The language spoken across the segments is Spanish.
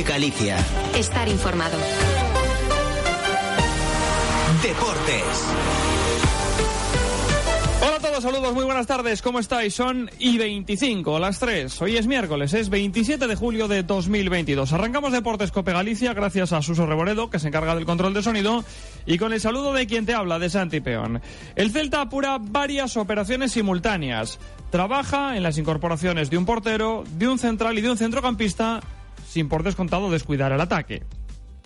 Cope Galicia. Estar informado. Deportes. Hola a todos, saludos, muy buenas tardes, ¿cómo estáis? Son y 25, las 3. Hoy es miércoles, es 27 de julio de 2022. Arrancamos Deportes Cope Galicia gracias a Suso Reboredo, que se encarga del control de sonido, y con el saludo de quien te habla, de Santi Peón. El Celta apura varias operaciones simultáneas. Trabaja en las incorporaciones de un portero, de un central y de un centrocampista, sin por descontado descuidar el ataque.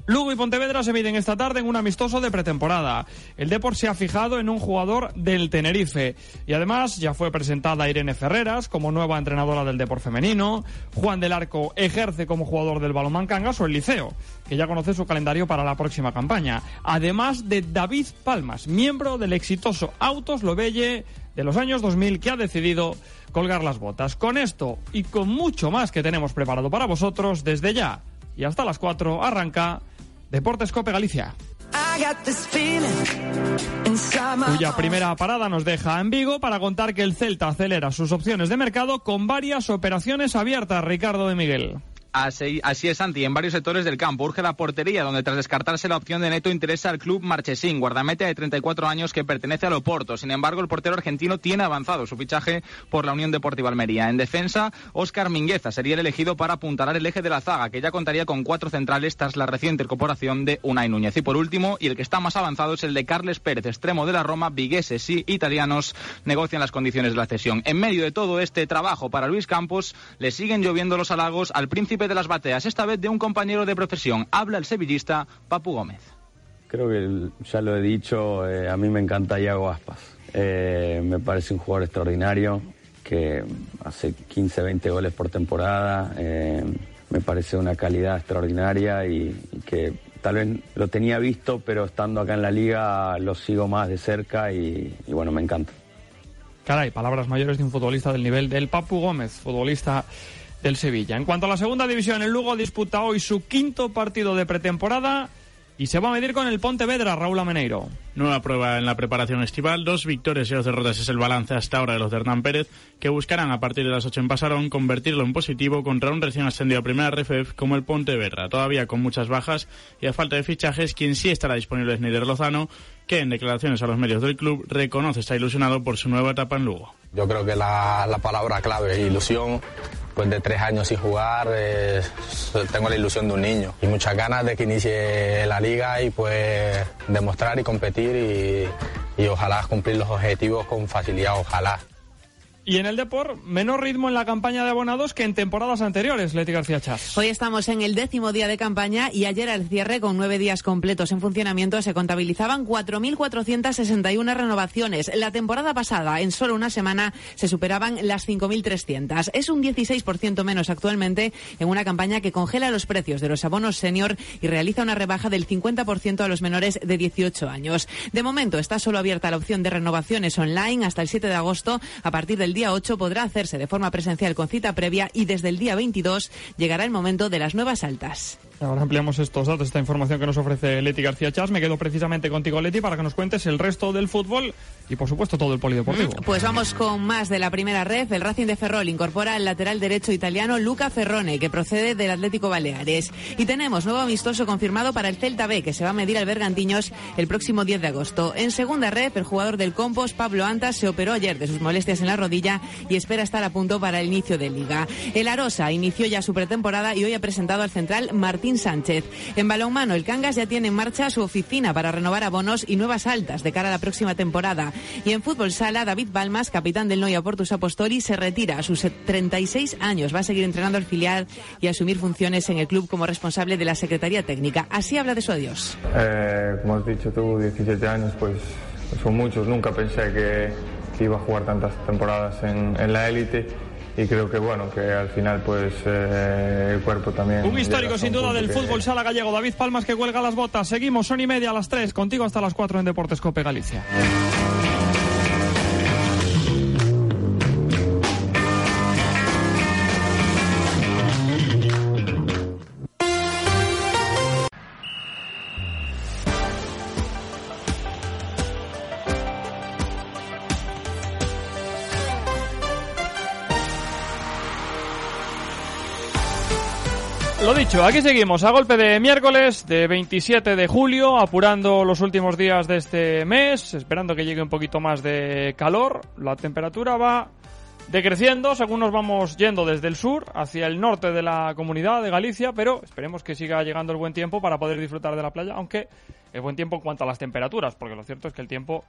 Lugo y Pontevedra se miden esta tarde en un amistoso de pretemporada. El Depor se ha fijado en un jugador del Tenerife. Y además ya fue presentada Irene Ferreras como nueva entrenadora del Depor femenino. Juan del Arco ejerce como jugador del Balomán Cangas o el Liceo, que ya conoce su calendario para la próxima campaña. Además de David Palmas, miembro del exitoso Autos Lobelle de los años 2000 que ha decidido colgar las botas. Con esto y con mucho más que tenemos preparado para vosotros desde ya y hasta las 4 arranca Deportes Cope Galicia. Cuya primera parada nos deja en Vigo para contar que el Celta acelera sus opciones de mercado con varias operaciones abiertas, Ricardo de Miguel. Así, es, Santi. En varios sectores del campo urge la portería, donde tras descartarse la opción de Neto interesa al club Marchesín, guardameta de 34 años que pertenece al Oporto. Sin embargo, el portero argentino tiene avanzado su fichaje por la Unión Deportiva Almería. En defensa, Óscar Mingueza sería el elegido para apuntalar el eje de la zaga, que ya contaría con cuatro centrales tras la reciente incorporación de Unai Núñez. Y por último, y el que está más avanzado es el de Carles Pérez, extremo de la Roma, vigueses y italianos negocian las condiciones de la cesión. En medio de todo este trabajo para Luis Campos, le siguen lloviendo los halagos al príncipe de las bateas, esta vez de un compañero de profesión. Habla el sevillista Papu Gómez. Creo que ya lo he dicho, eh, a mí me encanta Iago Aspas. Eh, me parece un jugador extraordinario que hace 15, 20 goles por temporada. Eh, me parece una calidad extraordinaria y, y, que tal vez lo tenía visto, pero estando acá en la liga lo sigo más de cerca y, y bueno, me encanta. Caray, palabras mayores de un futbolista del nivel del Papu Gómez, futbolista del Sevilla. En cuanto a la segunda división, el Lugo disputa hoy su quinto partido de pretemporada y se va a medir con el Pontevedra, Raúl Ameneiro. Nueva prueba en la preparación estival, dos victorias y dos derrotas es el balance hasta ahora de los de Hernán Pérez, que buscarán a partir de las 8 en Pasarón convertirlo en positivo contra un recién ascendido a primera RFF como el Pontevedra, todavía con muchas bajas y a falta de fichajes, quien sí estará disponible es Neider Lozano, que en declaraciones a los medios del club reconoce estar ilusionado por su nueva etapa en Lugo. Yo creo que la, la palabra clave es ilusión, después de tres años sin jugar, eh, tengo la ilusión de un niño y muchas ganas de que inicie la liga y pues demostrar y competir y, y ojalá cumplir los objetivos con facilidad, ojalá. Y en el Depor, menor ritmo en la campaña de abonados que en temporadas anteriores, Leti García Chas. Hoy estamos en el décimo día de campaña y ayer al cierre, con nueve días completos en funcionamiento, se contabilizaban 4.461 renovaciones. La temporada pasada, en solo una semana, se superaban las 5.300. Es un 16% menos actualmente en una campaña que congela los precios de los abonos senior y realiza una rebaja del 50% a los menores de 18 años. De momento, está solo abierta la opción de renovaciones online hasta el 7 de agosto. A partir del día 8 podrá hacerse de forma presencial con cita previa y desde el día 22 llegará el momento de las nuevas altas. Ahora ampliamos estos datos, esta información que nos ofrece Leti García Chas. Me quedo precisamente contigo, Leti, para que nos cuentes el resto del fútbol y, por supuesto, todo el polideportivo. Pues vamos con más de la primera red. El Racing de Ferrol incorpora al lateral derecho italiano Luca Ferrone, que procede del Atlético Baleares. Y tenemos nuevo amistoso confirmado para el Celta B, que se va a medir al Bergantiños el próximo 10 de agosto. En segunda red, el jugador del Compos, Pablo Antas, se operó ayer de sus molestias en la rodilla y espera estar a punto para el inicio de liga. El Arosa inició ya su pretemporada y hoy ha presentado al central Martín Sánchez. En balonmano, el Cangas ya tiene en marcha su oficina para renovar abonos y nuevas altas de cara a la próxima temporada. Y en fútbol sala, David Balmas, capitán del Noia Portus Apostoli, se retira a sus 36 años. Va a seguir entrenando al filial y asumir funciones en el club como responsable de la Secretaría Técnica. Así habla de su adiós. Eh, como has dicho tú, 17 años, pues son muchos. Nunca pensé que, iba a jugar tantas temporadas en la élite y creo que bueno que al final pues eh, el cuerpo también un histórico sin duda del fútbol sala gallego. David Palmas que cuelga las botas. Seguimos son y media a las 3 contigo hasta las 4 en Deportes Cope Galicia Aquí seguimos a golpe de miércoles de 27 de julio, apurando los últimos días de este mes, esperando que llegue un poquito más de calor. La temperatura va decreciendo según nos vamos yendo desde el sur hacia el norte de la comunidad de Galicia, pero esperemos que siga llegando el buen tiempo para poder disfrutar de la playa, aunque el buen tiempo en cuanto a las temperaturas, porque lo cierto es que el tiempo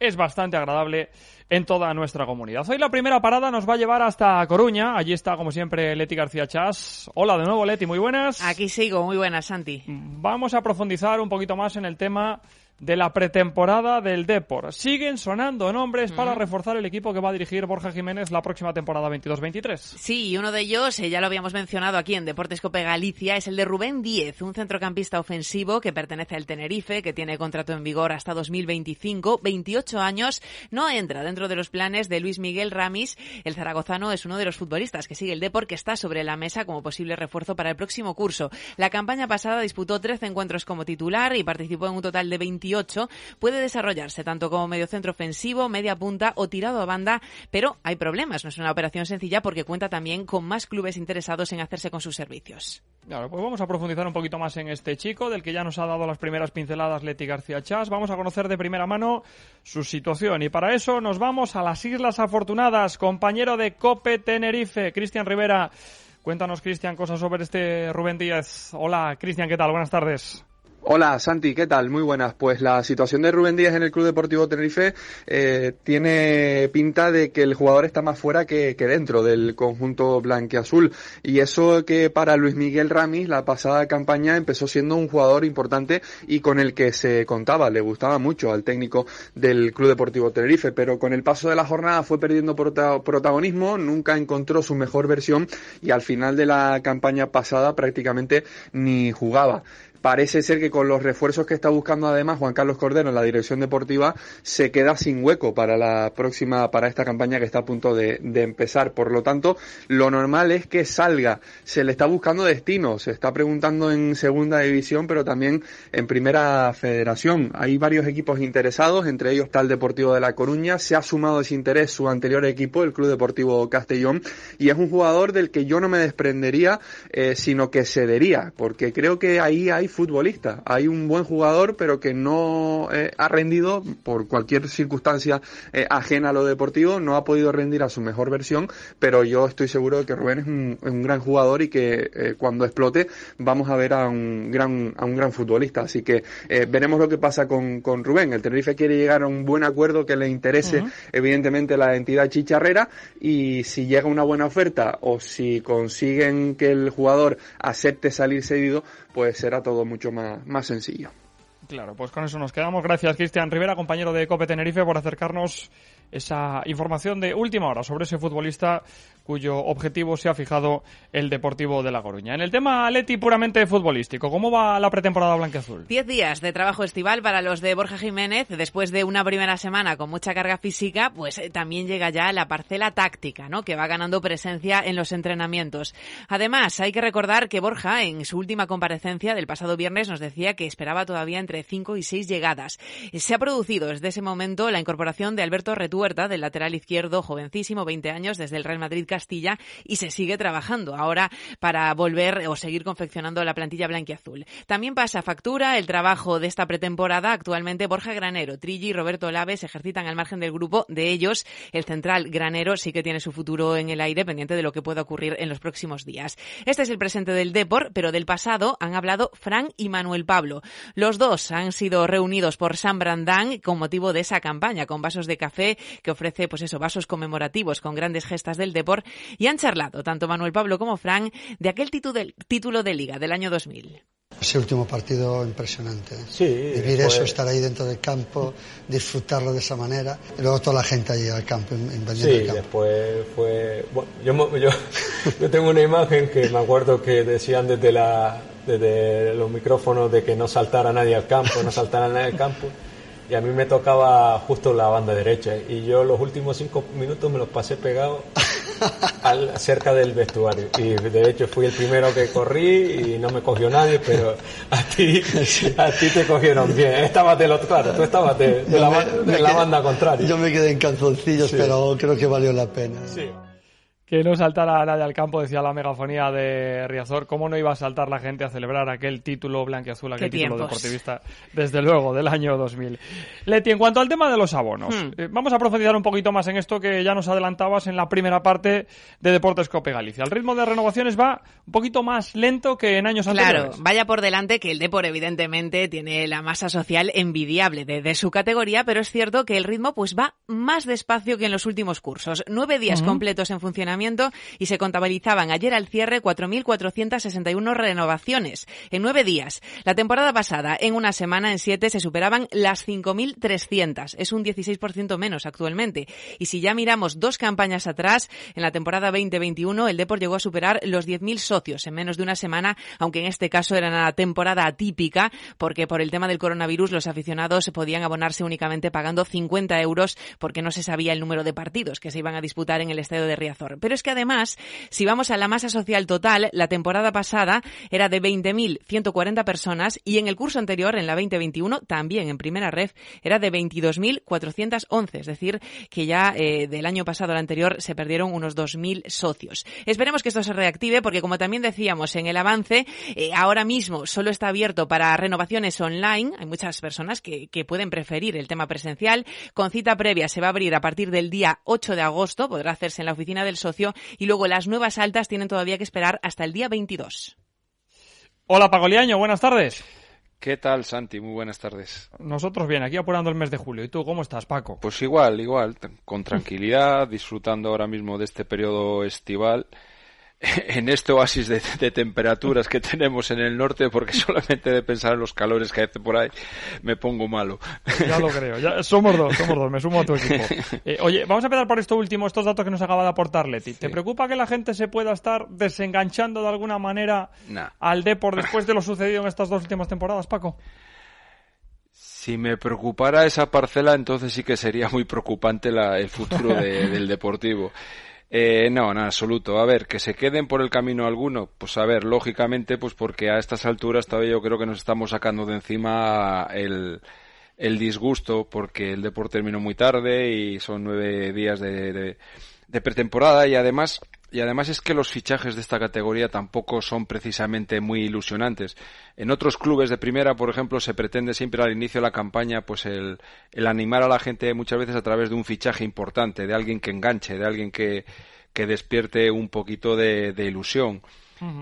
es bastante agradable en toda nuestra comunidad. Hoy la primera parada nos va a llevar hasta Coruña. Allí está, como siempre, Leti García Chas. Hola de nuevo, Leti, muy buenas. Aquí sigo, muy buenas, Santi. Vamos a profundizar un poquito más en el tema de la pretemporada del Depor. Siguen sonando nombres para reforzar el equipo que va a dirigir Borja Jiménez la próxima temporada 22-23. Sí, y uno de ellos, eh, ya lo habíamos mencionado aquí en Deportes Cope Galicia, es el de Rubén Díez, un centrocampista ofensivo que pertenece al Tenerife, que tiene contrato en vigor hasta 2025, 28 años, no entra dentro de los planes de Luis Miguel Ramis. El zaragozano es uno de los futbolistas que sigue el Depor, que está sobre la mesa como posible refuerzo para el próximo curso. La campaña pasada disputó 13 encuentros como titular y participó en un total de 28 puede desarrollarse tanto como mediocentro ofensivo, media punta o tirado a banda, pero hay problemas. No es una operación sencilla porque cuenta también con más clubes interesados en hacerse con sus servicios. Claro, pues vamos a profundizar un poquito más en este chico, del que ya nos ha dado las primeras pinceladas Leti García Chas. Vamos a conocer de primera mano su situación y para eso nos vamos a las Islas Afortunadas, compañero de Cope Tenerife, Cristian Rivera. Cuéntanos, Cristian, cosas sobre este Rubén Díaz. Hola, Cristian, ¿qué tal? Buenas tardes. Hola Santi, ¿qué tal? Muy buenas. Pues la situación de Rubén Díaz en el Club Deportivo Tenerife eh, tiene pinta de que el jugador está más fuera que, dentro del conjunto blanqueazul. Y eso que para Luis Miguel Ramis la pasada campaña empezó siendo un jugador importante y con el que se contaba, le gustaba mucho al técnico del Club Deportivo Tenerife, pero con el paso de la jornada fue perdiendo protagonismo, nunca encontró su mejor versión y al final de la campaña pasada prácticamente ni jugaba. Parece ser que con los refuerzos que está buscando además Juan Carlos Cordero en la dirección deportiva se queda sin hueco para la próxima, para esta campaña que está a punto de, empezar. Por lo tanto, lo normal es que salga. Se le está buscando destino, se está preguntando en segunda división, pero también en primera federación. Hay varios equipos interesados, entre ellos está el Deportivo de La Coruña. Se ha sumado ese interés su anterior equipo, el Club Deportivo Castellón, y es un jugador del que yo no me desprendería, eh, sino que cedería, porque creo que ahí hay futbolista. Hay un buen jugador, pero que no eh, ha rendido por cualquier circunstancia eh, ajena a lo deportivo, no ha podido rendir a su mejor versión, pero yo estoy seguro de que Rubén es un, gran jugador y que eh, cuando explote vamos a ver a un gran, a un gran futbolista. Así que veremos lo que pasa con, con Rubén. El Tenerife quiere llegar a un buen acuerdo que le interese, evidentemente, la entidad chicharrera y si llega una buena oferta o si consiguen que el jugador acepte salir cedido, pues será todo mucho más, más sencillo. Claro, pues con eso nos quedamos. Gracias, Cristian Rivera, compañero de Cope Tenerife, por acercarnos esa información de última hora sobre ese futbolista cuyo objetivo se ha fijado el Deportivo de La Coruña. En el tema Leti puramente futbolístico, ¿cómo va la pretemporada blanqueazul? Diez días de trabajo estival para los de Borja Jiménez. Después de una primera semana con mucha carga física, pues eh, también llega ya la parcela táctica, ¿no? Que va ganando presencia en los entrenamientos. Además, hay que recordar que Borja, en su última comparecencia del pasado viernes, nos decía que esperaba todavía entre cinco y seis llegadas. Se ha producido desde ese momento la incorporación de Alberto Retuerta, del lateral izquierdo, jovencísimo, 20 años, desde el Real Madrid Castilla y se sigue trabajando ahora para volver o seguir confeccionando la plantilla blanquiazul. También pasa factura el trabajo de esta pretemporada. Actualmente Borja Granero, Trilli y Roberto Laves ejercitan al margen del grupo. De ellos, el central Granero sí que tiene su futuro en el aire, pendiente de lo que pueda ocurrir en los próximos días. Este es el presente del Depor, pero del pasado han hablado Fran y Manuel Pablo. Los dos han sido reunidos por San Brandán con motivo de esa campaña con vasos de café que ofrece, pues eso, vasos conmemorativos con grandes gestas del Depor y han charlado, tanto Manuel Pablo como Fran, de aquel título de liga del año 2000. Ese último partido impresionante. Sí, Vivir eso, estar ahí dentro del campo, disfrutarlo de esa manera. Y luego toda la gente ahí al campo, invadiendo sí, el campo. después fue. Bueno, yo, yo, tengo una imagen que me acuerdo que decían desde, la, desde los micrófonos de que no saltara nadie al campo, no saltara nadie al campo y a mí me tocaba justo la banda derecha. Y yo los últimos cinco minutos me los pasé pegado al, cerca del vestuario. Y de hecho fui el primero que corrí y no me cogió nadie pero a ti a ti te cogieron bien. Estabas del otro claro tú estabas de, la, banda contraria. yo me quedé en calzoncillos pero creo que valió la pena. Sí. Que no saltara nadie al campo, decía la megafonía de Riazor. ¿Cómo no iba a saltar la gente a celebrar aquel título blanquiazul, aquel título deportivista, desde luego, del año 2000? Leti, en cuanto al tema de los abonos, hmm. eh, vamos a profundizar un poquito más en esto que ya nos adelantabas en la primera parte de Deportes Cope Galicia. El ritmo de renovaciones va un poquito más lento que en años anteriores. Claro, vaya por delante que el Depor evidentemente tiene la masa social envidiable de, su categoría, pero es cierto que el ritmo pues va más despacio que en los últimos cursos. Nueve días completos en funcionamiento y se contabilizaban ayer al cierre 4.461 renovaciones en nueve días. La temporada pasada, en una semana, en siete, se superaban las 5.300. Es un 16% menos actualmente. Y si ya miramos dos campañas atrás, en la temporada 2021, el Depor llegó a superar los 10.000 socios en menos de una semana, aunque en este caso era una temporada atípica, porque por el tema del coronavirus los aficionados podían abonarse únicamente pagando 50 euros porque no se sabía el número de partidos que se iban a disputar en el estadio de Riazor. Pero es que además, si vamos a la masa social total, la temporada pasada era de 20.140 personas y en el curso anterior, en la 2021, también en primera ref, era de 22.411. Es decir, que ya eh, del año pasado al anterior se perdieron unos 2.000 socios. Esperemos que esto se reactive porque, como también decíamos en el avance, eh, ahora mismo solo está abierto para renovaciones online. Hay muchas personas que, que pueden preferir el tema presencial. Con cita previa se va a abrir a partir del día 8 de agosto. Podrá hacerse en la oficina del socio y luego las nuevas altas tienen todavía que esperar hasta el día 22. Hola Pagoliaño, buenas tardes. ¿Qué tal, Santi? Muy buenas tardes. Nosotros bien, aquí apurando el mes de julio. ¿Y tú cómo estás, Paco? Pues igual, igual, con tranquilidad, disfrutando ahora mismo de este periodo estival en este oasis de, temperaturas que tenemos en el norte, porque solamente de pensar en los calores que hace por ahí me pongo malo. Ya lo creo, ya, somos dos, somos dos, me sumo a tu equipo. Eh, oye, vamos a empezar por esto último, estos datos que nos acaba de aportar Leti. ¿Te preocupa que la gente se pueda estar desenganchando de alguna manera al Depor después de lo sucedido en estas dos últimas temporadas, Paco? Si me preocupara esa parcela, entonces sí que sería muy preocupante el futuro del Deportivo. Eh, no, en absoluto. A ver, que se queden por el camino alguno, pues a ver, lógicamente, pues porque a estas alturas todavía yo creo que nos estamos sacando de encima el, el disgusto, porque el deporte terminó muy tarde y son nueve días de, de pretemporada y además y además es que los fichajes de esta categoría tampoco son precisamente muy ilusionantes. En otros clubes de primera, por ejemplo, se pretende siempre al inicio de la campaña pues el, el animar a la gente muchas veces a través de un fichaje importante, de alguien que enganche, de alguien que, que despierte un poquito de, ilusión.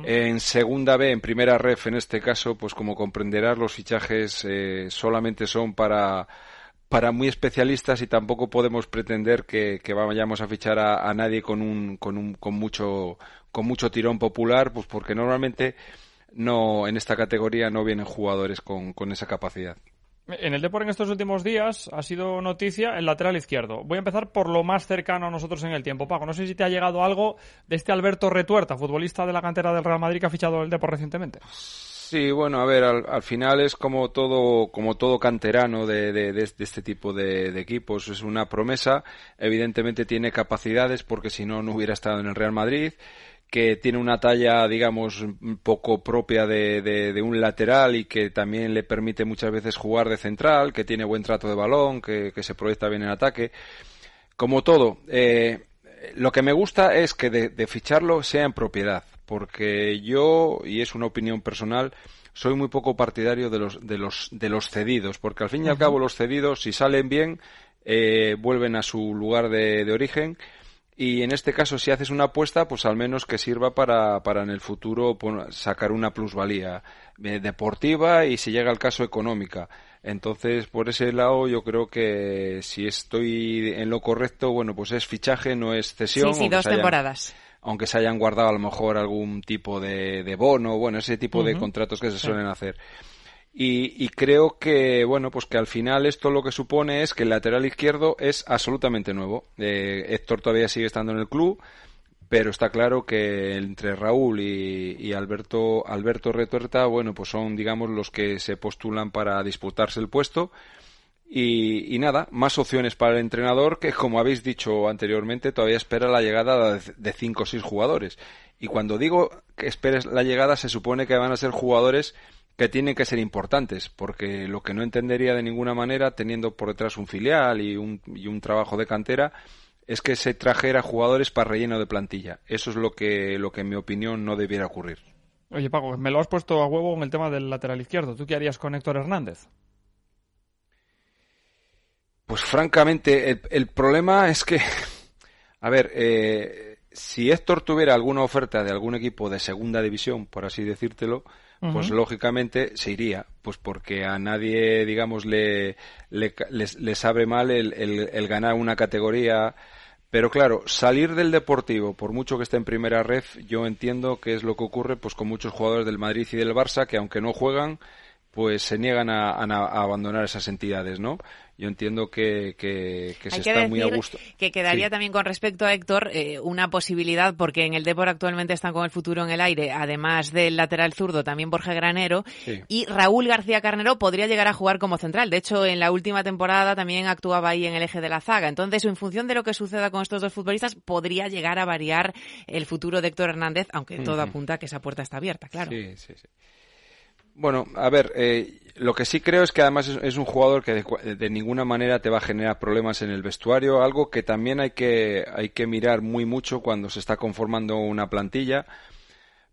En segunda B, en primera ref, en este caso, pues como comprenderás, los fichajes eh, solamente son para para muy especialistas y tampoco podemos pretender que, vayamos a fichar a, nadie con un, con un con mucho con mucho tirón popular pues porque normalmente no en esta categoría no vienen jugadores con, con esa capacidad en el Depor en estos últimos días ha sido noticia el lateral izquierdo. Voy a empezar por lo más cercano a nosotros en el tiempo. Paco, no sé si te ha llegado algo de este Alberto Retuerta, futbolista de la cantera del Real Madrid que ha fichado el Depor recientemente. Sí, bueno, a ver, al, final es como todo, como todo canterano de, de, este tipo de, equipos. Es una promesa. Evidentemente tiene capacidades porque si no, no hubiera estado en el Real Madrid. Que tiene una talla, digamos, poco propia de, un lateral y que también le permite muchas veces jugar de central, que tiene buen trato de balón, que, se proyecta bien en ataque. Como todo, eh, lo que me gusta es que de ficharlo sea en propiedad porque yo, y es una opinión personal, soy muy poco partidario de los, de los, de los cedidos, porque al fin y al cabo los cedidos, si salen bien, eh, vuelven a su lugar de, de, origen. Y en este caso, si haces una apuesta, pues al menos que sirva para, para en el futuro sacar una plusvalía eh, deportiva y si llega el caso económica. Entonces, por ese lado, yo creo que si estoy en lo correcto, bueno, pues es fichaje, no es cesión. Sí, sí, dos temporadas aunque se hayan guardado a lo mejor algún tipo de, de bono, bueno, ese tipo de contratos que se suelen hacer. Y, y, creo que, bueno, pues que al final esto lo que supone es que el lateral izquierdo es absolutamente nuevo. Eh, Héctor todavía sigue estando en el club, pero está claro que entre Raúl y, y Alberto, Alberto Retuerta, bueno, pues son, digamos, los que se postulan para disputarse el puesto. Y, nada, más opciones para el entrenador que, como habéis dicho anteriormente, todavía espera la llegada de cinco o seis jugadores. Y cuando digo que esperes la llegada, se supone que van a ser jugadores que tienen que ser importantes, porque lo que no entendería de ninguna manera, teniendo por detrás un filial y un, y un trabajo de cantera, es que se trajera jugadores para relleno de plantilla. Eso es lo que, lo que en mi opinión no debiera ocurrir. Oye, Paco, me lo has puesto a huevo en el tema del lateral izquierdo. ¿Tú qué harías con Héctor Hernández? Pues francamente, el, problema es que, a ver, eh, si Héctor tuviera alguna oferta de algún equipo de segunda división, por así decírtelo, pues lógicamente se iría, pues porque a nadie, digamos, le, le, sabe mal el, el, ganar una categoría. Pero claro, salir del Deportivo, por mucho que esté en primera red, yo entiendo que es lo que ocurre pues con muchos jugadores del Madrid y del Barça que aunque no juegan, pues se niegan a, a abandonar esas entidades, ¿no? yo entiendo que, que, se está muy a gusto. Que quedaría también con respecto a Héctor eh, una posibilidad, porque en el Depor actualmente están con el futuro en el aire, además del lateral zurdo, también Borja Granero, y Raúl García Carnero podría llegar a jugar como central. De hecho, en la última temporada también actuaba ahí en el eje de la zaga. Entonces, en función de lo que suceda con estos dos futbolistas, podría llegar a variar el futuro de Héctor Hernández, aunque todo apunta a que esa puerta está abierta, claro. Sí, sí, sí. Bueno, a ver, eh, lo que sí creo es que además es, un jugador que de, ninguna manera te va a generar problemas en el vestuario, algo que también hay que, hay que mirar muy mucho cuando se está conformando una plantilla.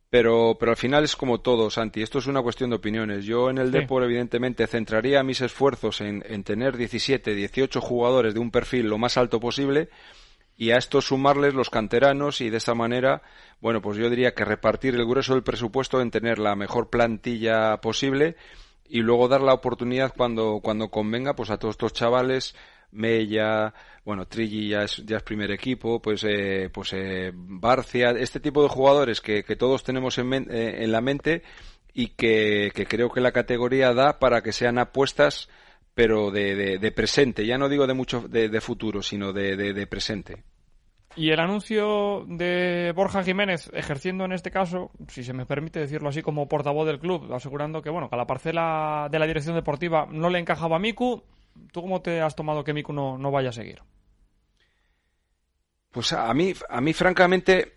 Pero, pero al final es como todo, Santi. Esto es una cuestión de opiniones. Yo en el sí. evidentemente, centraría mis esfuerzos en, en tener 17, 18 jugadores de un perfil lo más alto posible y a esto sumarles los canteranos y de esa manera, bueno, pues yo diría que repartir el grueso del presupuesto en tener la mejor plantilla posible y luego dar la oportunidad cuando, cuando convenga pues a todos estos chavales Mella, bueno, Trilli ya es, ya es primer equipo, pues, eh, pues eh, Barcia, este tipo de jugadores que, que todos tenemos en, eh, en la mente y que, que, creo que la categoría da para que sean apuestas pero de, de, presente, ya no digo de mucho de, futuro, sino de, de, presente. Y el anuncio de Borja Jiménez ejerciendo en este caso, si se me permite decirlo así, como portavoz del club, asegurando que bueno, que a la parcela de la dirección deportiva no le encajaba a Miku, ¿tú cómo te has tomado que Miku no, no vaya a seguir? Pues a mí, a mí francamente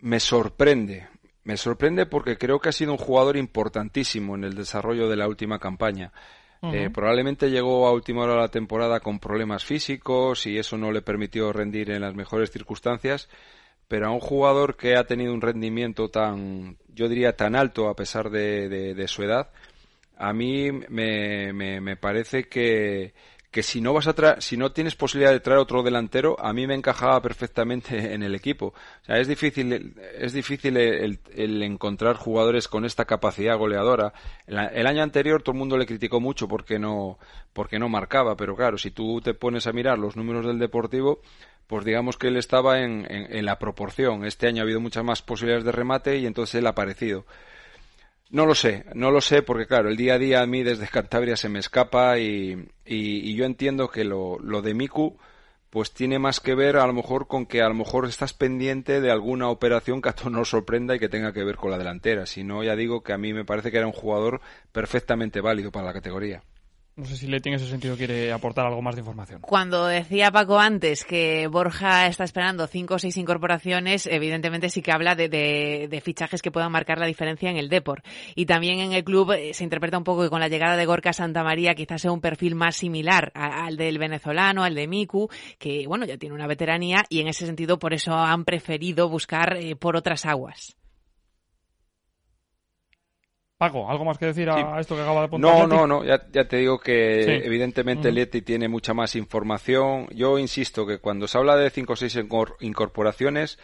me sorprende. Me sorprende porque creo que ha sido un jugador importantísimo en el desarrollo de la última campaña. Eh, probablemente llegó a última hora de la temporada con problemas físicos y eso no le permitió rendir en las mejores circunstancias, pero a un jugador que ha tenido un rendimiento tan, yo diría, tan alto a pesar de, de su edad, a mí me, me, me parece que, que si no vas a traer, si no tienes posibilidad de traer otro delantero, a mí me encajaba perfectamente en el equipo. O sea, es difícil, es difícil el, encontrar jugadores con esta capacidad goleadora. El, año anterior todo el mundo le criticó mucho porque no, porque no marcaba, pero claro, si tú te pones a mirar los números del Deportivo, pues digamos que él estaba en, en la proporción. Este año ha habido muchas más posibilidades de remate y entonces él ha aparecido. No lo sé, no lo sé porque claro, el día a día a mí desde Cantabria se me escapa y, y, yo entiendo que lo, lo, de Miku pues tiene más que ver a lo mejor con que a lo mejor estás pendiente de alguna operación que a todos nos sorprenda y que tenga que ver con la delantera. Si no, ya digo que a mí me parece que era un jugador perfectamente válido para la categoría. No sé si Leti en ese sentido quiere aportar algo más de información. Cuando decía Paco antes que Borja está esperando cinco o seis incorporaciones, evidentemente sí que habla de, fichajes que puedan marcar la diferencia en el Depor. Y también en el club eh, se interpreta un poco que con la llegada de Gorka Santa María quizás sea un perfil más similar al del venezolano, al de Miku, que bueno, ya tiene una veteranía y en ese sentido por eso han preferido buscar eh, por otras aguas. Paco, ¿algo más que decir a, esto que acaba de apuntar? No, no, no, ya, te digo que evidentemente Leti tiene mucha más información. Yo insisto que cuando se habla de cinco o seis incorporaciones,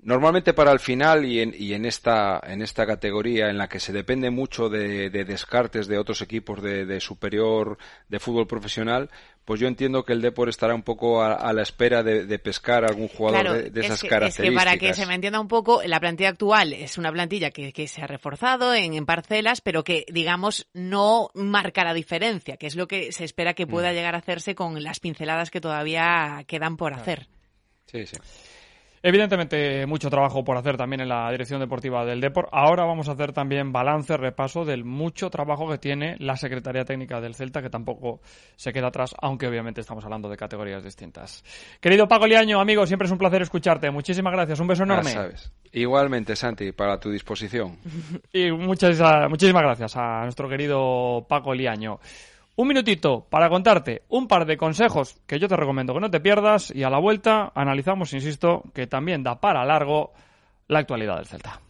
Normalmente para el final y en, y en, esta, en esta categoría en la que se depende mucho de, descartes de otros equipos de, superior de fútbol profesional, pues yo entiendo que el Depor estará un poco a, la espera de, pescar a algún jugador de, esas características. Es que para que se me entienda un poco, la plantilla actual es una plantilla que, que se ha reforzado en, en, parcelas, pero que, digamos, no marca la diferencia, que es lo que se espera que pueda mm. llegar a hacerse con las pinceladas que todavía quedan por hacer. Sí, sí. Evidentemente, mucho trabajo por hacer también en la dirección deportiva del Deport. Ahora vamos a hacer también balance, repaso del mucho trabajo que tiene la Secretaría Técnica del Celta, que tampoco se queda atrás, aunque obviamente estamos hablando de categorías distintas. Querido Paco Liaño, amigo, siempre es un placer escucharte. Muchísimas gracias. Un beso enorme. Igualmente, Santi, para tu disposición. y muchas, muchísimas gracias a nuestro querido Paco Liaño. Un minutito para contarte un par de consejos que yo te recomiendo que no te pierdas y a la vuelta analizamos, insisto, que también da para largo la actualidad del Celta.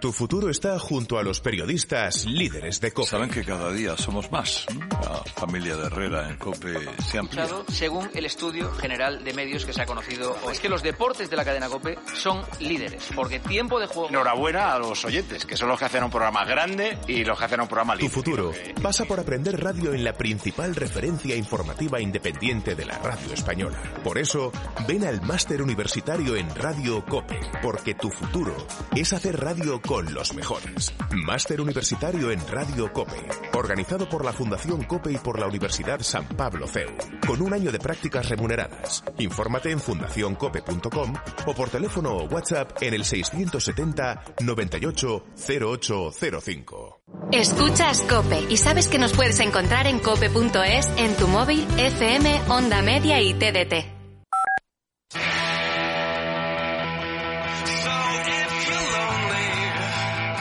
Tu futuro está junto a los periodistas líderes de COPE. Saben que cada día somos más. La familia de Herrera en COPE se ha ampliado. Según el estudio general de medios que se ha conocido, es que los deportes de la cadena COPE son líderes, porque tiempo de juego... Enhorabuena a los oyentes, que son los que hacen un programa grande y los que hacen un programa líder. Tu futuro pasa por aprender radio en la principal referencia informativa independiente de la radio española. Por eso, ven al máster universitario en Radio COPE, porque tu futuro es hacer radio con los mejores. Máster Universitario en Radio COPE, organizado por la Fundación COPE y por la Universidad San Pablo CEU, con un año de prácticas remuneradas. Infórmate en fundacioncope.com o por teléfono o WhatsApp en el 670 98 0805. Escuchas Cope y sabes que nos puedes encontrar en cope.es, en tu móvil, FM, Onda Media y TDT.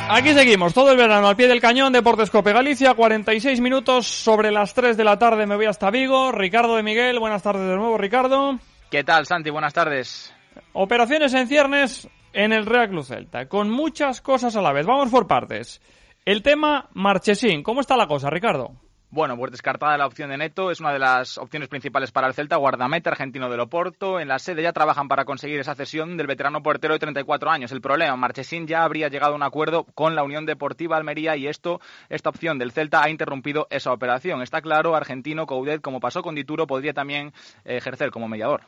Aquí seguimos, todo el verano al pie del cañón, Deportes Cope Galicia, 46 minutos sobre las 3 de la tarde me voy hasta Vigo. Ricardo de Miguel, buenas tardes de nuevo, Ricardo. ¿Qué tal, Santi? Buenas tardes. Operaciones en ciernes en el Real Cruz Celta, con muchas cosas a la vez. Vamos por partes. El tema Marchesín, ¿cómo está la cosa, Ricardo? Bueno, pues descartada la opción de Neto, es una de las opciones principales para el Celta, guardameta argentino del Oporto. En la sede ya trabajan para conseguir esa cesión del veterano portero de 34 años. El problema, Marchesín ya habría llegado a un acuerdo con la Unión Deportiva Almería y esto, esta opción del Celta ha interrumpido esa operación. Está claro, argentino Coudet, como pasó con Dituro, podría también ejercer como mediador.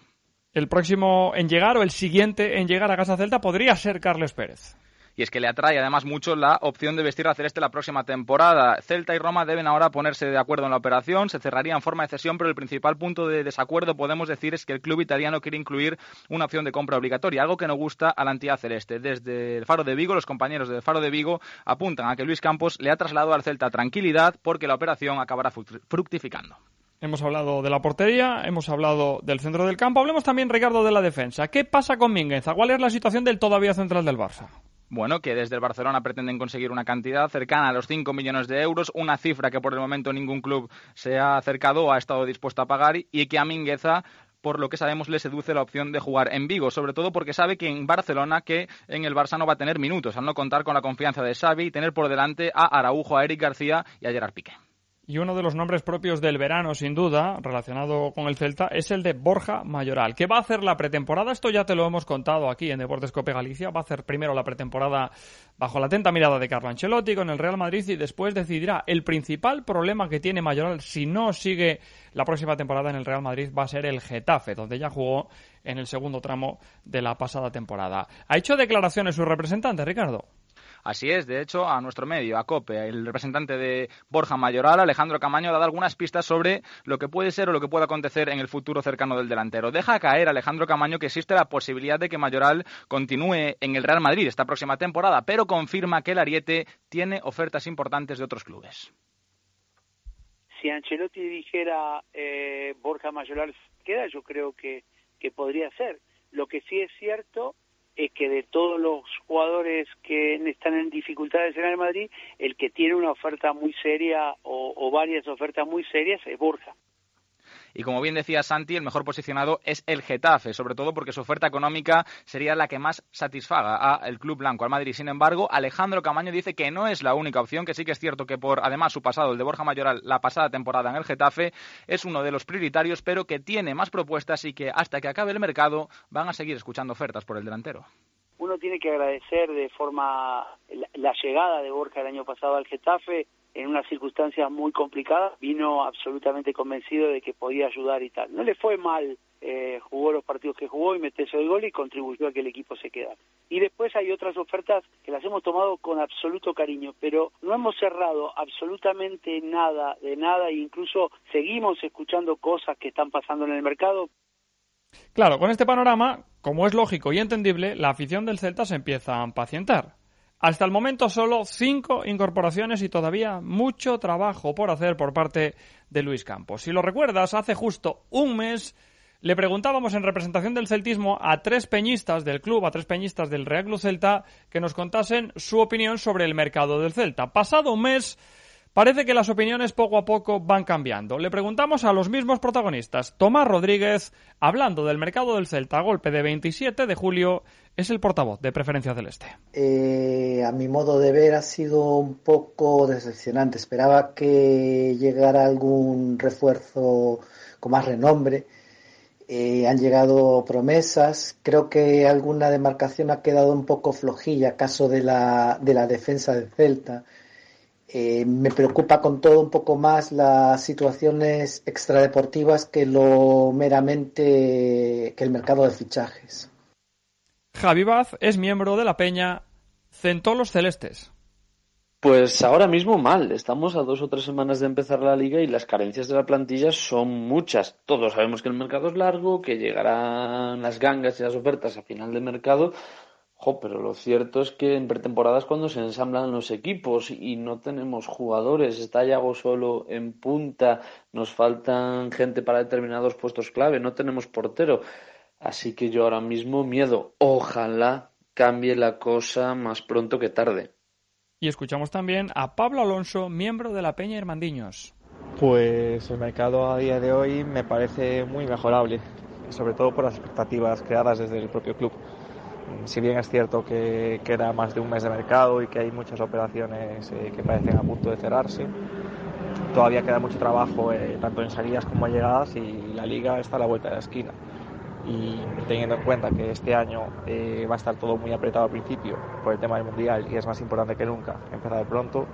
El próximo en llegar o el siguiente en llegar a Casa Celta podría ser Carles Pérez y es que le atrae además mucho la opción de vestir a celeste la próxima temporada. Celta y Roma deben ahora ponerse de acuerdo en la operación, se cerraría en forma de cesión, pero el principal punto de desacuerdo, podemos decir, es que el club italiano quiere incluir una opción de compra obligatoria, algo que no gusta a la entidad celeste. Desde el Faro de Vigo, los compañeros del Faro de Vigo apuntan a que Luis Campos le ha trasladado al Celta tranquilidad porque la operación acabará fructificando. Hemos hablado de la portería, hemos hablado del centro del campo, hablemos también, Ricardo, de la defensa. ¿Qué pasa con Mingueza? ¿Cuál es la situación del todavía central del Barça? Bueno, que desde el Barcelona pretenden conseguir una cantidad cercana a los 5 millones de euros, una cifra que por el momento ningún club se ha acercado o ha estado dispuesto a pagar y que a Mingueza por lo que sabemos le seduce la opción de jugar en Vigo, sobre todo porque sabe que en Barcelona que en el Barça no va a tener minutos, al no contar con la confianza de Xavi y tener por delante a Araujo, a Eric García y a Gerard Piqué. Y uno de los nombres propios del verano, sin duda, relacionado con el Celta, es el de Borja Mayoral. ¿Qué va a hacer la pretemporada? Esto ya te lo hemos contado aquí en Deportes Cope Galicia. Va a hacer primero la pretemporada bajo la atenta mirada de Carlo Ancelotti con el Real Madrid y después decidirá. El principal problema que tiene Mayoral si no sigue la próxima temporada en el Real Madrid va a ser el Getafe, donde ya jugó en el segundo tramo de la pasada temporada. ¿Ha hecho declaraciones su representante, Ricardo? Así es, de hecho, a nuestro medio, a COPE, el representante de Borja Mayoral, Alejandro Camaño, ha dado algunas pistas sobre lo que puede ser o lo que puede acontecer en el futuro cercano del delantero. Deja caer Alejandro Camaño que existe la posibilidad de que Mayoral continúe en el Real Madrid esta próxima temporada, pero confirma que el Ariete tiene ofertas importantes de otros clubes. Si Ancelotti dijera eh, Borja Mayoral queda, yo creo que, que podría ser. Lo que sí es cierto es que de todos los jugadores que están en dificultades en el Madrid, el que tiene una oferta muy seria o, o varias ofertas muy serias es Borja. Y como bien decía Santi, el mejor posicionado es el Getafe, sobre todo porque su oferta económica sería la que más satisfaga al club blanco, al Madrid. Sin embargo, Alejandro Camaño dice que no es la única opción, que sí que es cierto que por además su pasado, el de Borja Mayoral, la pasada temporada en el Getafe, es uno de los prioritarios, pero que tiene más propuestas y que hasta que acabe el mercado van a seguir escuchando ofertas por el delantero uno tiene que agradecer de forma la, llegada de Borja el año pasado al Getafe en unas circunstancias muy complicadas, vino absolutamente convencido de que podía ayudar y tal. No le fue mal, eh, jugó los partidos que jugó y metió el gol y contribuyó a que el equipo se quedara. Y después hay otras ofertas que las hemos tomado con absoluto cariño, pero no hemos cerrado absolutamente nada de nada e incluso seguimos escuchando cosas que están pasando en el mercado. Claro, con este panorama, como es lógico y entendible, la afición del Celta se empieza a impacientar. Hasta el momento solo cinco incorporaciones y todavía mucho trabajo por hacer por parte de Luis Campos. Si lo recuerdas, hace justo un mes le preguntábamos en representación del celtismo a tres peñistas del club, a tres peñistas del Real Club Celta, que nos contasen su opinión sobre el mercado del Celta. Pasado un mes, parece que las opiniones poco a poco van cambiando. Le preguntamos a los mismos protagonistas. Tomás Rodríguez, hablando del mercado del Celta golpe de 27 de julio, es el portavoz de Preferencia Celeste. Eh, a mi modo de ver ha sido un poco decepcionante. Esperaba que llegara algún refuerzo con más renombre. Eh, han llegado promesas. Creo que alguna demarcación ha quedado un poco flojilla, caso de la, de la defensa del Celta. Eh, me preocupa con todo un poco más las situaciones extradeportivas que lo meramente que el mercado de fichajes. Javi Baz es miembro de la Peña Centolos Celestes. Pues ahora mismo mal. Estamos a dos o tres semanas de empezar la liga y las carencias de la plantilla son muchas. Todos sabemos que el mercado es largo, que llegarán las gangas y las ofertas a final de mercado. Pero lo cierto es que en pretemporada es cuando se ensamblan los equipos y no tenemos jugadores. Está Yago solo en punta, nos faltan gente para determinados puestos clave, no tenemos portero. Así que yo ahora mismo miedo. Ojalá cambie la cosa más pronto que tarde. Y escuchamos también a Pablo Alonso, miembro de la Peña Hermandiños. Pues el mercado a día de hoy me parece muy mejorable, sobre todo por las expectativas creadas desde el propio club. Si bien es cierto que queda más de un mes de mercado y que hay muchas operaciones eh, que parecen a punto de cerrarse, todavía queda mucho trabajo eh, tanto en salidas como en llegadas y la liga está a la vuelta de la esquina y teniendo en cuenta que este año eh, va a estar todo muy apretado al principio por el tema del mundial y es más importante que nunca empezar de pronto,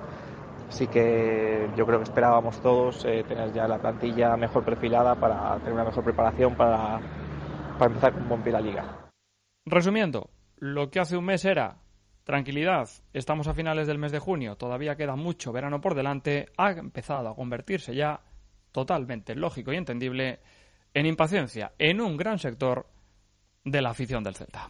sí que yo creo que esperábamos todos eh, tener ya la plantilla mejor perfilada para tener una mejor preparación para, para empezar con buen pie la liga. Resumiendo, lo que hace un mes era tranquilidad, estamos a finales del mes de junio, todavía queda mucho verano por delante, ha empezado a convertirse ya totalmente lógico y entendible en impaciencia en un gran sector de la afición del Celta.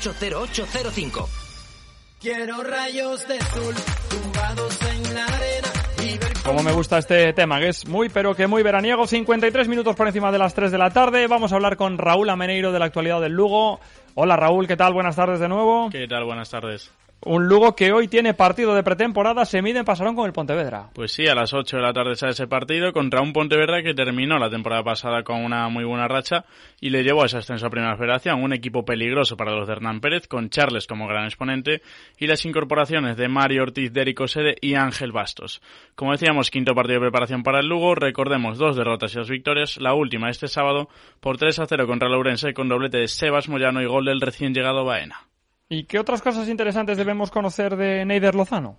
0805. Quiero rayos de sol tumbados en la arena. Como me gusta este tema, que es muy pero que muy veraniego, 53 minutos por encima de las 3 de la tarde. Vamos a hablar con Raúl Ameneiro de la actualidad del Lugo. Hola Raúl, ¿qué tal? Buenas tardes de nuevo. ¿Qué tal? Buenas tardes. Un Lugo que hoy tiene partido de pretemporada, se mide en Pasarón con el Pontevedra. Pues sí, a las 8 de la tarde sale ese partido contra un Pontevedra que terminó la temporada pasada con una muy buena racha y le llevó a ese ascenso a Primera Federación. Un equipo peligroso para los de Hernán Pérez, con Charles como gran exponente y las incorporaciones de Mario Ortiz, Dérico Sede y Ángel Bastos. Como decíamos, quinto partido de preparación para el Lugo. Recordemos dos derrotas y dos victorias. La última este sábado por 3 a 0 contra Lourense con doblete de Sebas Moyano y gol del recién llegado Baena. ¿Y qué otras cosas interesantes debemos conocer de Neider Lozano?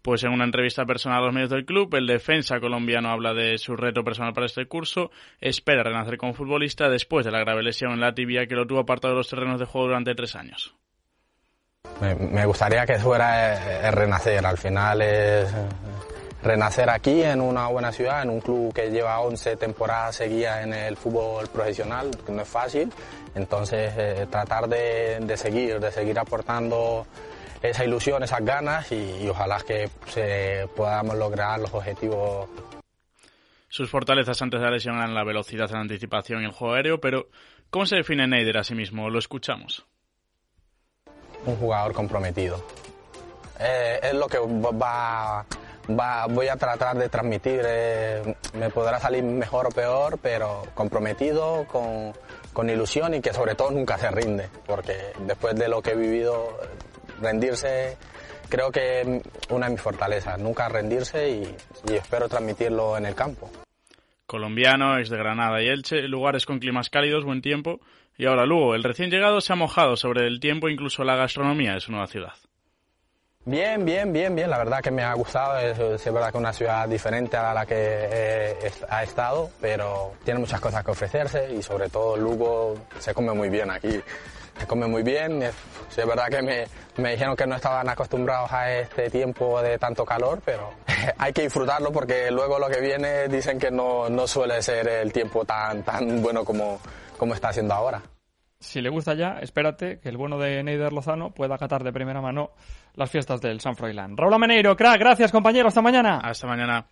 Pues en una entrevista personal a los medios del club, el defensa colombiano habla de su reto personal para este curso, espera renacer como futbolista después de la grave lesión en la tibia que lo tuvo apartado de los terrenos de juego durante tres años. Me, gustaría que fuera el renacer, al final es renacer aquí en una buena ciudad, en un club que lleva 11 temporadas seguidas en el fútbol profesional, que no es fácil, entonces, eh, tratar de, seguir, de seguir aportando esa ilusión, esas ganas y, ojalá que se podamos lograr los objetivos. Sus fortalezas antes de la lesión eran la velocidad, la anticipación y el juego aéreo, pero ¿cómo se define Neider a sí mismo? Lo escuchamos. Un jugador comprometido. Eh, es lo que va, va, voy a tratar de transmitir. Eh, me podrá salir mejor o peor, pero comprometido con con ilusión y que sobre todo nunca se rinde, porque después de lo que he vivido, rendirse creo que es una de mis fortalezas, nunca rendirse y, espero transmitirlo en el campo. Colombiano, ex de Granada y Elche, lugares con climas cálidos, buen tiempo. Y ahora Lugo, el recién llegado se ha mojado sobre el tiempo, incluso la gastronomía de su nueva ciudad. Bien, bien, bien, bien. La verdad que me ha gustado. Es, es verdad que una ciudad diferente a la que eh, ha estado, pero tiene muchas cosas que ofrecerse y sobre todo Lugo se come muy bien aquí. Se come muy bien. Es, es verdad que me, me dijeron que no estaban acostumbrados a este tiempo de tanto calor, pero hay que disfrutarlo porque luego lo que viene dicen que no, no suele ser el tiempo tan, tan bueno como, como está haciendo ahora si le gusta ya, espérate que el bueno de Neider Lozano pueda acatar de primera mano las fiestas del San Froilán. Raúl Ameneiro, crack, gracias compañero, hasta mañana. Hasta mañana.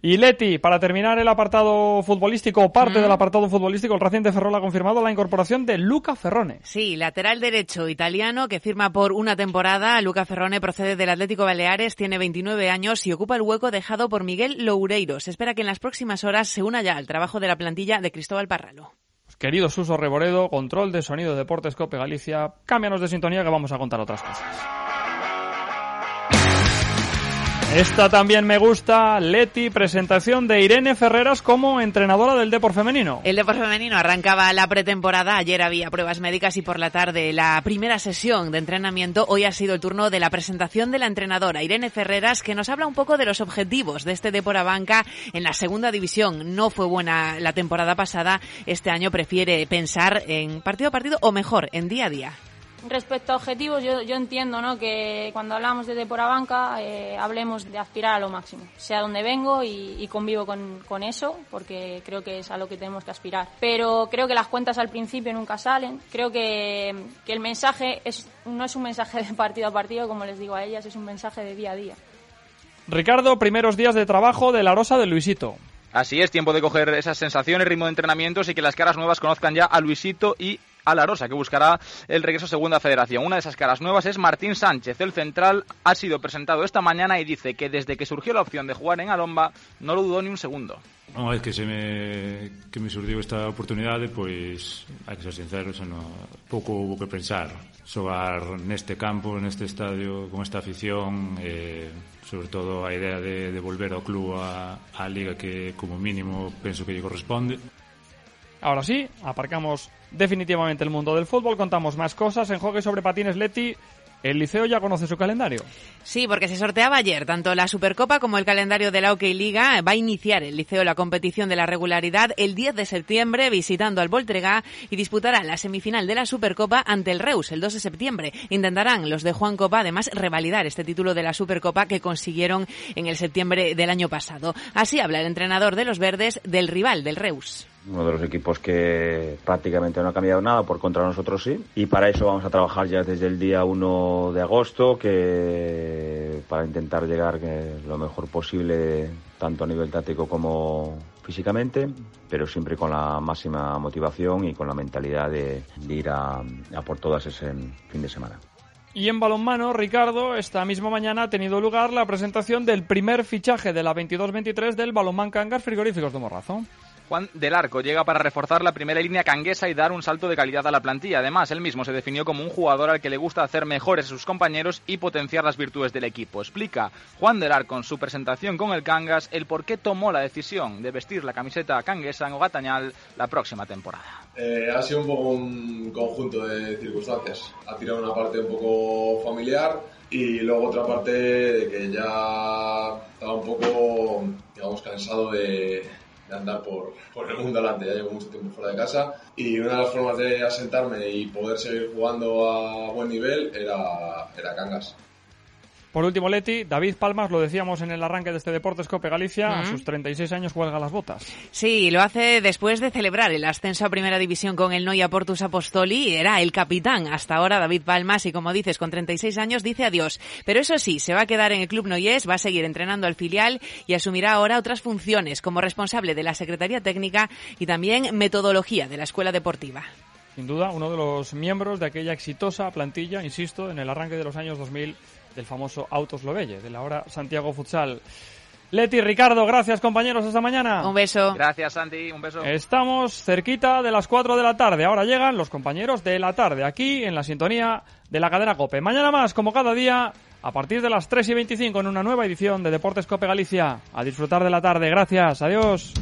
Y Leti, para terminar el apartado futbolístico, parte Mm. del apartado futbolístico, el Racing de Ferrol ha confirmado la incorporación de Luca Ferrone. Sí, lateral derecho italiano que firma por una temporada. Luca Ferrone procede del Atlético Baleares, tiene 29 años y ocupa el hueco dejado por Miguel Loureiro. Se espera que en las próximas horas se una ya al trabajo de la plantilla de Cristóbal Parralo. Querido Suso Reboredo, control de sonido Deportes Cope Galicia. Cámbianos de sintonía que vamos a contar otras cosas. Esta también me gusta, Leti, presentación de Irene Ferreras como entrenadora del Depor Femenino. El deporte femenino arrancaba la pretemporada. Ayer había pruebas médicas y por la tarde la primera sesión de entrenamiento. Hoy ha sido el turno de la presentación de la entrenadora Irene Ferreras, que nos habla un poco de los objetivos de este Depor Banca en la segunda división. No fue buena la temporada pasada. Este año prefiere pensar en partido a partido o mejor, en día a día. Respecto a objetivos, yo, yo entiendo ¿no? que cuando hablamos de Deporabanca eh, hablemos de aspirar a lo máximo. Sé a dónde vengo y, y convivo con, con, eso, porque creo que es a lo que tenemos que aspirar. Pero creo que las cuentas al principio nunca salen. Creo que, que el mensaje es, no es un mensaje de partido a partido, como les digo a ellas, es un mensaje de día a día. Ricardo, primeros días de trabajo de la Rosa de Luisito. Así es, tiempo de coger esas sensaciones, ritmo de entrenamientos y que las caras nuevas conozcan ya a Luisito y a La Rosa, que buscará el regreso a Segunda Federación. Una de esas caras nuevas es Martín Sánchez. El central ha sido presentado esta mañana y dice que desde que surgió la opción de jugar en Alomba no lo dudó ni un segundo. Unha vez que se me, que me surdiu esta oportunidade, pois, hai que ser sincero, xa no, pouco houve que pensar. Xogar neste campo, neste estadio, con esta afición, eh, sobre todo a idea de, de volver ao club a, a liga que como mínimo penso que lle corresponde. Ahora sí, aparcamos definitivamente el mundo del fútbol, contamos más cosas en hockey sobre patines Leti. El Liceo ya conoce su calendario. Sí, porque se sorteaba ayer tanto la Supercopa como el calendario de la OK Liga. Va a iniciar el Liceo la competición de la regularidad el 10 de septiembre visitando al Voltregá y disputará la semifinal de la Supercopa ante el Reus el 2 de septiembre. Intentarán los de Juan Copa además revalidar este título de la Supercopa que consiguieron en el septiembre del año pasado. Así habla el entrenador de los verdes del rival del Reus uno de los equipos que prácticamente no ha cambiado nada, por contra nosotros sí. Y para eso vamos a trabajar ya desde el día 1 de agosto, que para intentar llegar lo mejor posible, tanto a nivel táctico como físicamente, pero siempre con la máxima motivación y con la mentalidad de, de ir a, a por todas ese fin de semana. Y en balonmano, Ricardo, esta misma mañana ha tenido lugar la presentación del primer fichaje de la 22-23 del Balonmán Cangas Frigoríficos de Morrazo. Juan del Arco llega para reforzar la primera línea canguesa y dar un salto de calidad a la plantilla. Además, él mismo se definió como un jugador al que le gusta hacer mejores a sus compañeros y potenciar las virtudes del equipo. Explica Juan del Arco en su presentación con el Cangas el por qué tomó la decisión de vestir la camiseta canguesa en Ogatañal la próxima temporada. Eh, ha sido un poco un conjunto de circunstancias. Ha tirado una parte un poco familiar y luego otra parte de que ya estaba un poco, digamos, cansado de, de andar por, por, el mundo adelante. Ya llevo mucho tiempo fuera de casa y una de las formas de asentarme y poder seguir jugando a buen nivel era, era Cangas. Por último, Leti, David Palmas, lo decíamos en el arranque de este Deportes Cope Galicia, Uh a -huh. sus 36 años cuelga las botas. Sí, lo hace después de celebrar el ascenso a Primera División con el Noia Portus Apostoli. Era el capitán hasta ahora, David Palmas, y como dices, con 36 años dice adiós. Pero eso sí, se va a quedar en el Club Noyes, va a seguir entrenando al filial y asumirá ahora otras funciones como responsable de la Secretaría Técnica y también metodología de la Escuela Deportiva. Sin duda, uno de los miembros de aquella exitosa plantilla, insisto, en el arranque de los años 2000 del famoso Autos Lobelle, de la ahora Santiago Futsal. Leti, Ricardo, gracias compañeros, hasta mañana. Un beso. Gracias Santi, un beso. Estamos cerquita de las 4 de la tarde. Ahora llegan los compañeros de la tarde, aquí en la sintonía de la cadena Cope. Mañana más, como cada día, a partir de las 3 y 25 en una nueva edición de Deportes Cope Galicia. A disfrutar de la tarde. Gracias, adiós.